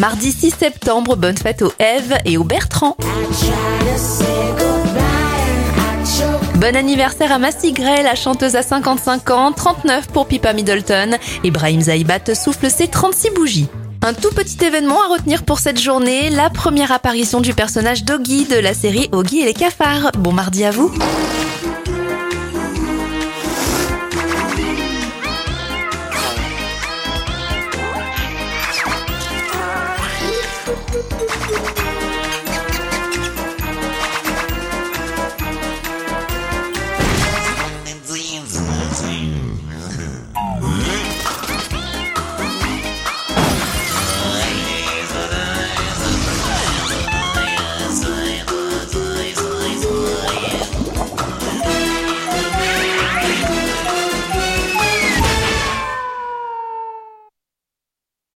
Mardi 6 septembre, bonne fête aux Eve et aux Bertrand. Bon anniversaire à Massy Gray, la chanteuse à 55 ans, 39 pour Pipa Middleton. Et Brahim Zaïbat souffle ses 36 bougies. Un tout petit événement à retenir pour cette journée, la première apparition du personnage d'Oggy de la série Oggy et les cafards. Bon mardi à vous